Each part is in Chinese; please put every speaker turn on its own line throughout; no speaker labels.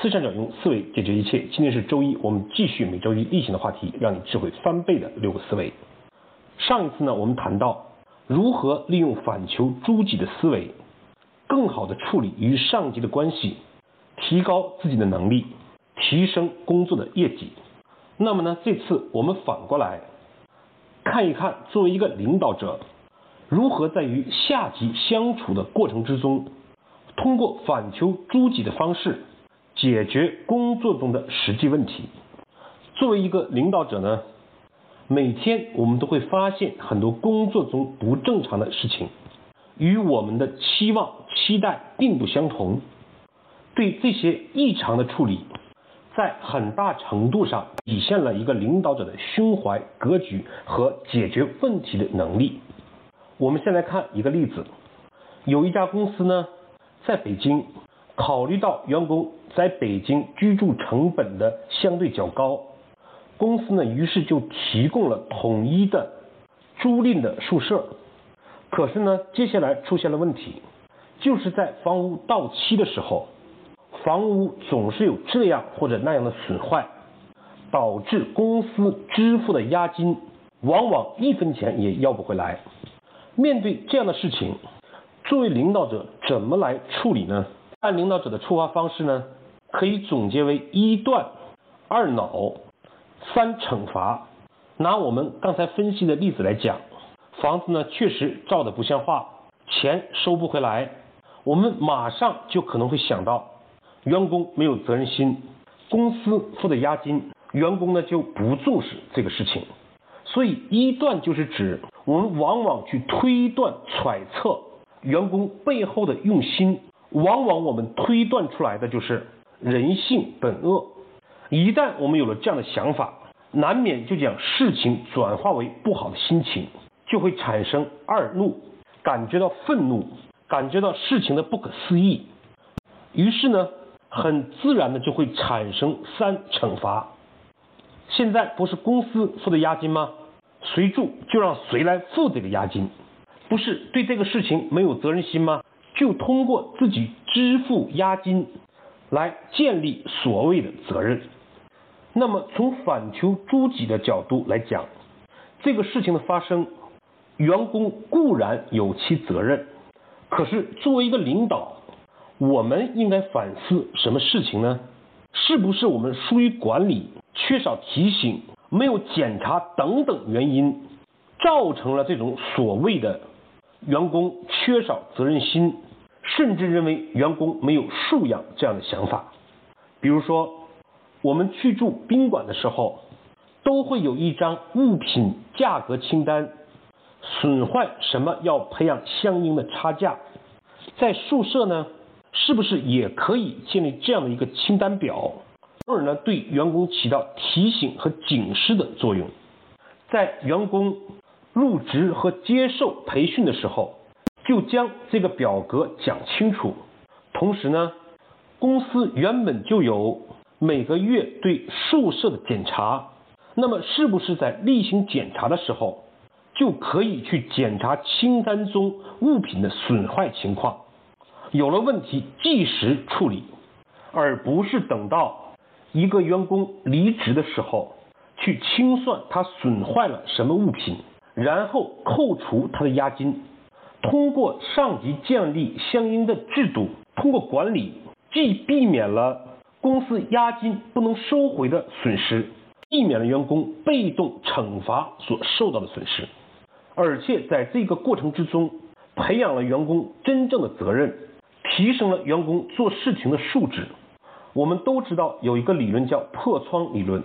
思想者用思维解决一切。今天是周一，我们继续每周一例行的话题，让你智慧翻倍的六个思维。上一次呢，我们谈到如何利用反求诸己的思维，更好的处理与上级的关系，提高自己的能力，提升工作的业绩。那么呢，这次我们反过来看一看，作为一个领导者，如何在与下级相处的过程之中，通过反求诸己的方式。解决工作中的实际问题。作为一个领导者呢，每天我们都会发现很多工作中不正常的事情，与我们的期望期待并不相同。对这些异常的处理，在很大程度上体现了一个领导者的胸怀、格局和解决问题的能力。我们先来看一个例子，有一家公司呢，在北京。考虑到员工在北京居住成本的相对较高，公司呢于是就提供了统一的租赁的宿舍。可是呢，接下来出现了问题，就是在房屋到期的时候，房屋总是有这样或者那样的损坏，导致公司支付的押金往往一分钱也要不回来。面对这样的事情，作为领导者怎么来处理呢？按领导者的处罚方式呢，可以总结为一断、二恼、三惩罚。拿我们刚才分析的例子来讲，房子呢确实造的不像话，钱收不回来，我们马上就可能会想到，员工没有责任心，公司付的押金，员工呢就不重视这个事情。所以一断就是指我们往往去推断、揣测员工背后的用心。往往我们推断出来的就是人性本恶，一旦我们有了这样的想法，难免就将事情转化为不好的心情，就会产生二怒，感觉到愤怒，感觉到事情的不可思议，于是呢，很自然的就会产生三惩罚。现在不是公司付的押金吗？谁住就让谁来付这个押金，不是对这个事情没有责任心吗？就通过自己支付押金来建立所谓的责任。那么从反求诸己的角度来讲，这个事情的发生，员工固然有其责任，可是作为一个领导，我们应该反思什么事情呢？是不是我们疏于管理、缺少提醒、没有检查等等原因，造成了这种所谓的员工缺少责任心？甚至认为员工没有素养这样的想法，比如说，我们去住宾馆的时候，都会有一张物品价格清单，损坏什么要培养相应的差价。在宿舍呢，是不是也可以建立这样的一个清单表，从而呢对员工起到提醒和警示的作用？在员工入职和接受培训的时候。就将这个表格讲清楚，同时呢，公司原本就有每个月对宿舍的检查，那么是不是在例行检查的时候就可以去检查清单中物品的损坏情况？有了问题即时处理，而不是等到一个员工离职的时候去清算他损坏了什么物品，然后扣除他的押金。通过上级建立相应的制度，通过管理，既避免了公司押金不能收回的损失，避免了员工被动惩罚所受到的损失，而且在这个过程之中，培养了员工真正的责任，提升了员工做事情的素质。我们都知道有一个理论叫破窗理论。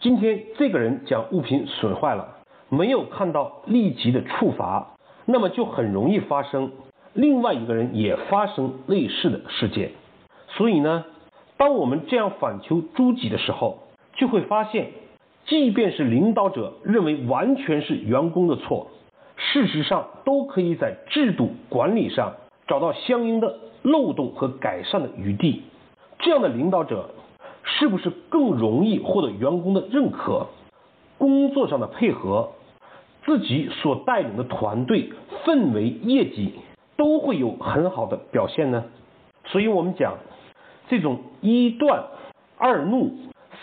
今天这个人将物品损坏了，没有看到立即的处罚。那么就很容易发生另外一个人也发生类似的事件，所以呢，当我们这样反求诸己的时候，就会发现，即便是领导者认为完全是员工的错，事实上都可以在制度管理上找到相应的漏洞和改善的余地。这样的领导者是不是更容易获得员工的认可？工作上的配合？自己所带领的团队氛围、业绩都会有很好的表现呢。所以，我们讲这种一断、二怒，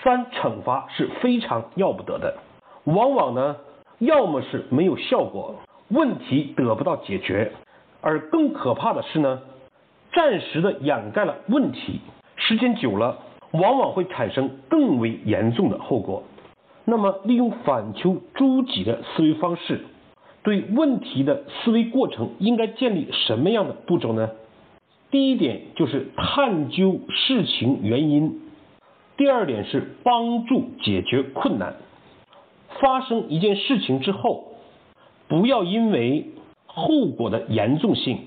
三惩罚是非常要不得的。往往呢，要么是没有效果，问题得不到解决，而更可怕的是呢，暂时的掩盖了问题，时间久了，往往会产生更为严重的后果。那么，利用反求诸己的思维方式，对问题的思维过程应该建立什么样的步骤呢？第一点就是探究事情原因，第二点是帮助解决困难。发生一件事情之后，不要因为后果的严重性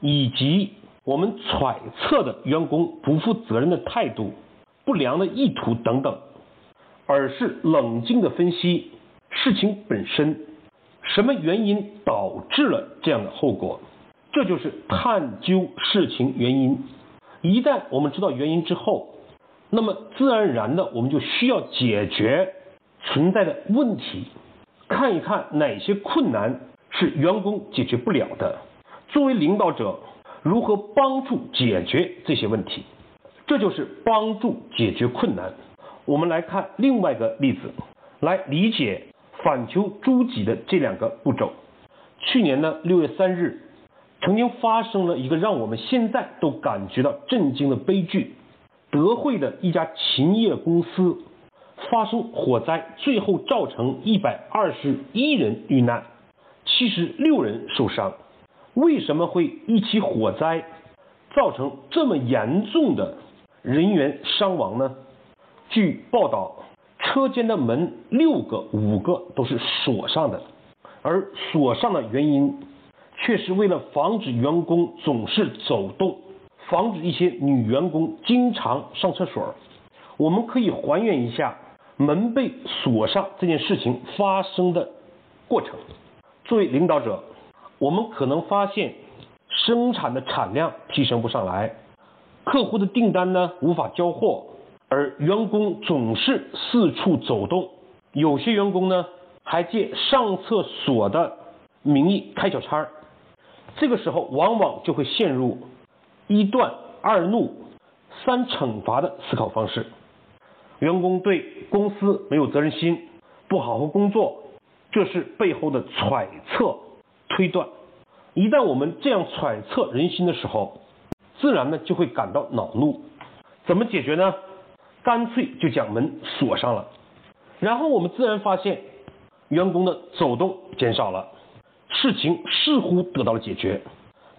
以及我们揣测的员工不负责任的态度、不良的意图等等，而是冷静的分析事情本身，什么原因导致了这样的后果。这就是探究事情原因。一旦我们知道原因之后，那么自然而然的我们就需要解决存在的问题，看一看哪些困难是员工解决不了的。作为领导者，如何帮助解决这些问题？这就是帮助解决困难。我们来看另外一个例子，来理解反求诸己的这两个步骤。去年呢，六月三日。曾经发生了一个让我们现在都感觉到震惊的悲剧：德惠的一家禽业公司发生火灾，最后造成一百二十一人遇难，七十六人受伤。为什么会一起火灾造成这么严重的人员伤亡呢？据报道，车间的门六个、五个都是锁上的，而锁上的原因。却是为了防止员工总是走动，防止一些女员工经常上厕所。我们可以还原一下门被锁上这件事情发生的过程。作为领导者，我们可能发现生产的产量提升不上来，客户的订单呢无法交货，而员工总是四处走动。有些员工呢还借上厕所的名义开小差儿。这个时候，往往就会陷入一断二怒三惩罚的思考方式。员工对公司没有责任心，不好好工作，这是背后的揣测推断。一旦我们这样揣测人心的时候，自然呢就会感到恼怒。怎么解决呢？干脆就将门锁上了。然后我们自然发现，员工的走动减少了。事情似乎得到了解决，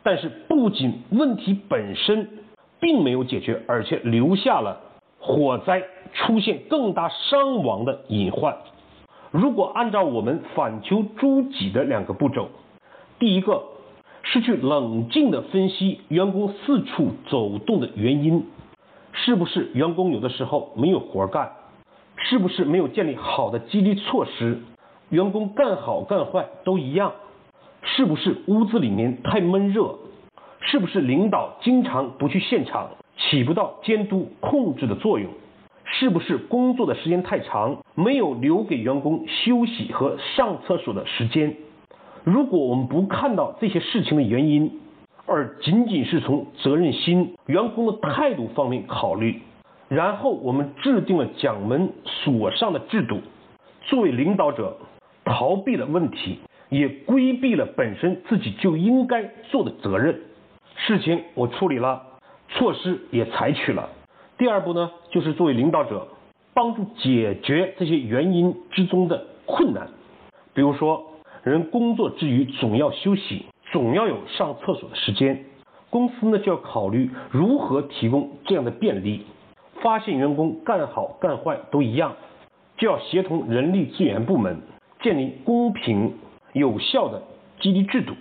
但是不仅问题本身并没有解决，而且留下了火灾出现更大伤亡的隐患。如果按照我们反求诸己的两个步骤，第一个是去冷静的分析员工四处走动的原因，是不是员工有的时候没有活干，是不是没有建立好的激励措施，员工干好干坏都一样。是不是屋子里面太闷热？是不是领导经常不去现场，起不到监督控制的作用？是不是工作的时间太长，没有留给员工休息和上厕所的时间？如果我们不看到这些事情的原因，而仅仅是从责任心、员工的态度方面考虑，然后我们制定了将门锁上的制度，作为领导者逃避了问题。也规避了本身自己就应该做的责任，事情我处理了，措施也采取了。第二步呢，就是作为领导者，帮助解决这些原因之中的困难。比如说，人工作之余总要休息，总要有上厕所的时间，公司呢就要考虑如何提供这样的便利。发现员工干好干坏都一样，就要协同人力资源部门建立公平。有效的激励制度，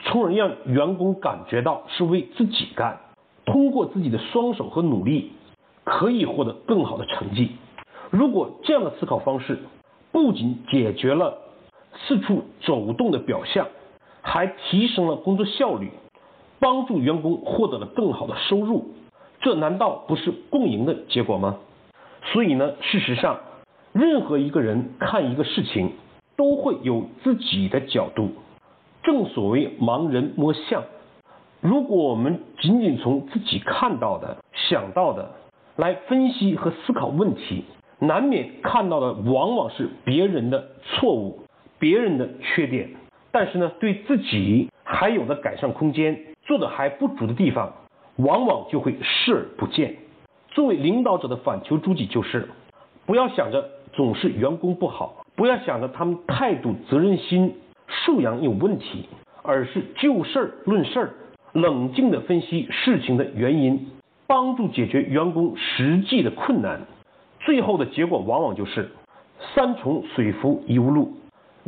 从而让员工感觉到是为自己干，通过自己的双手和努力可以获得更好的成绩。如果这样的思考方式不仅解决了四处走动的表象，还提升了工作效率，帮助员工获得了更好的收入，这难道不是共赢的结果吗？所以呢，事实上，任何一个人看一个事情。都会有自己的角度，正所谓盲人摸象。如果我们仅仅从自己看到的、想到的来分析和思考问题，难免看到的往往是别人的错误、别人的缺点，但是呢，对自己还有的改善空间、做的还不足的地方，往往就会视而不见。作为领导者的反求诸己就是，不要想着总是员工不好，不要想着他们态度、责任心、素养有问题，而是就事儿论事儿，冷静地分析事情的原因。帮助解决员工实际的困难，最后的结果往往就是山重水复疑无路，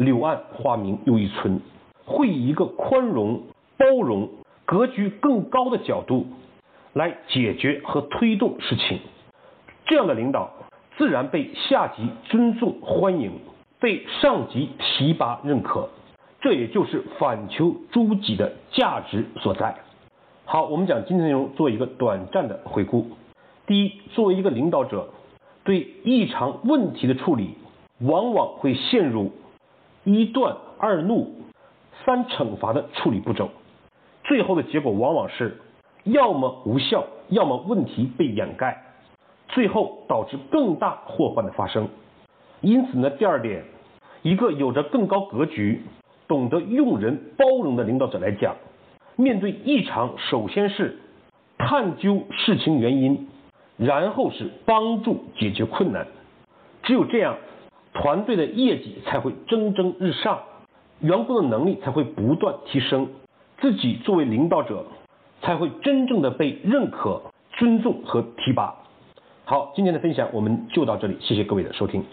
柳暗花明又一村。会以一个宽容、包容、格局更高的角度来解决和推动事情，这样的领导自然被下级尊重欢迎，被上级提拔认可。这也就是反求诸己的价值所在。好，我们讲今天内容做一个短暂的回顾。第一，作为一个领导者，对异常问题的处理，往往会陷入一断二怒三惩罚的处理步骤，最后的结果往往是要么无效，要么问题被掩盖，最后导致更大祸患的发生。因此呢，第二点，一个有着更高格局、懂得用人包容的领导者来讲。面对异常，首先是探究事情原因，然后是帮助解决困难。只有这样，团队的业绩才会蒸蒸日上，员工的能力才会不断提升，自己作为领导者才会真正的被认可、尊重和提拔。好，今天的分享我们就到这里，谢谢各位的收听。